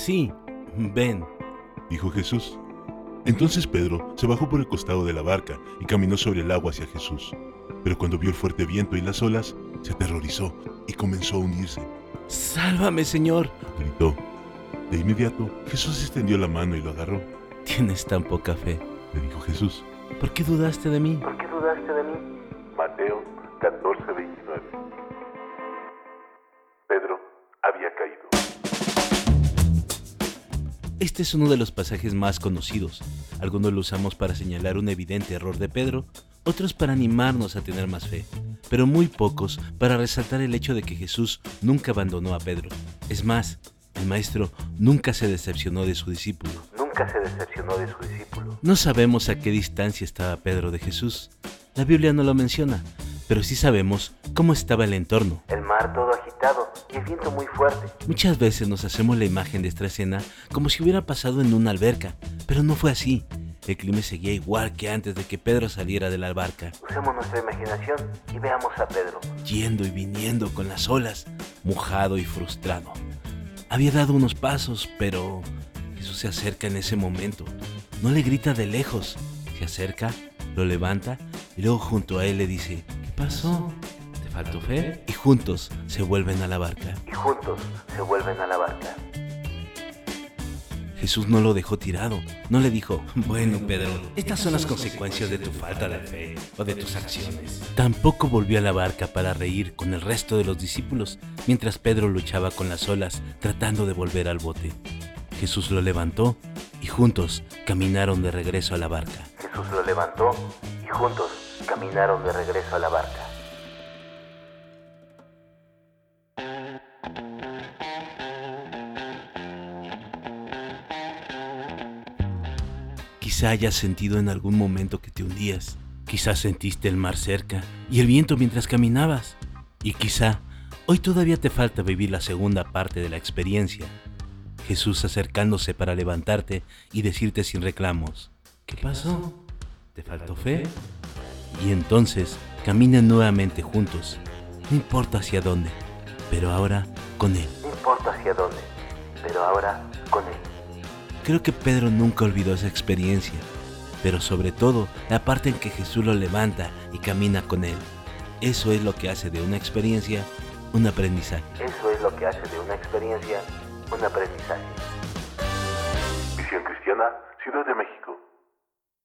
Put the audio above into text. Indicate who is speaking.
Speaker 1: Sí, ven,
Speaker 2: dijo Jesús. Entonces Pedro se bajó por el costado de la barca y caminó sobre el agua hacia Jesús. Pero cuando vio el fuerte viento y las olas, se aterrorizó y comenzó a hundirse.
Speaker 1: Sálvame, Señor,
Speaker 2: gritó. De inmediato, Jesús extendió la mano y lo agarró.
Speaker 1: Tienes tan poca fe,
Speaker 2: le dijo Jesús.
Speaker 1: ¿Por qué dudaste de mí?
Speaker 3: ¿Por qué dudaste de mí?
Speaker 2: Mateo 14, 29.
Speaker 1: Este es uno de los pasajes más conocidos. Algunos lo usamos para señalar un evidente error de Pedro, otros para animarnos a tener más fe, pero muy pocos para resaltar el hecho de que Jesús nunca abandonó a Pedro. Es más, el maestro nunca se decepcionó de su discípulo.
Speaker 3: Nunca se decepcionó de su discípulo.
Speaker 1: No sabemos a qué distancia estaba Pedro de Jesús. La Biblia no lo menciona, pero sí sabemos cómo estaba el entorno.
Speaker 3: El mar todo agitado y el viento muy fuerte.
Speaker 1: Muchas veces nos hacemos la imagen de esta escena como si hubiera pasado en una alberca, pero no fue así. El clima seguía igual que antes de que Pedro saliera de la barca.
Speaker 3: Usemos nuestra imaginación y veamos a Pedro.
Speaker 1: Yendo y viniendo con las olas, mojado y frustrado. Había dado unos pasos, pero Jesús se acerca en ese momento. No le grita de lejos, se acerca, lo levanta y luego junto a él le dice, pasó? ¿Te faltó fe? Y juntos se vuelven a la barca.
Speaker 3: Y juntos se vuelven a la barca.
Speaker 1: Jesús no lo dejó tirado, no le dijo, bueno Pedro, estas son las consecuencias de tu falta de fe o de tus acciones. Tampoco volvió a la barca para reír con el resto de los discípulos mientras Pedro luchaba con las olas tratando de volver al bote. Jesús lo levantó y juntos caminaron de regreso a la barca.
Speaker 3: Jesús lo levantó y juntos caminaron de regreso a la barca.
Speaker 1: Quizá hayas sentido en algún momento que te hundías. Quizá sentiste el mar cerca y el viento mientras caminabas. Y quizá hoy todavía te falta vivir la segunda parte de la experiencia. Jesús acercándose para levantarte y decirte sin reclamos, ¿qué pasó? ¿Te faltó fe? Y entonces caminan nuevamente juntos, no importa hacia dónde, pero ahora con Él.
Speaker 3: No importa hacia dónde, pero ahora con Él.
Speaker 1: Creo que Pedro nunca olvidó esa experiencia, pero sobre todo la parte en que Jesús lo levanta y camina con Él. Eso es lo que hace de una experiencia un aprendizaje.
Speaker 3: Eso es lo que hace de una experiencia un aprendizaje.
Speaker 2: Visión Cristiana, Ciudad de México.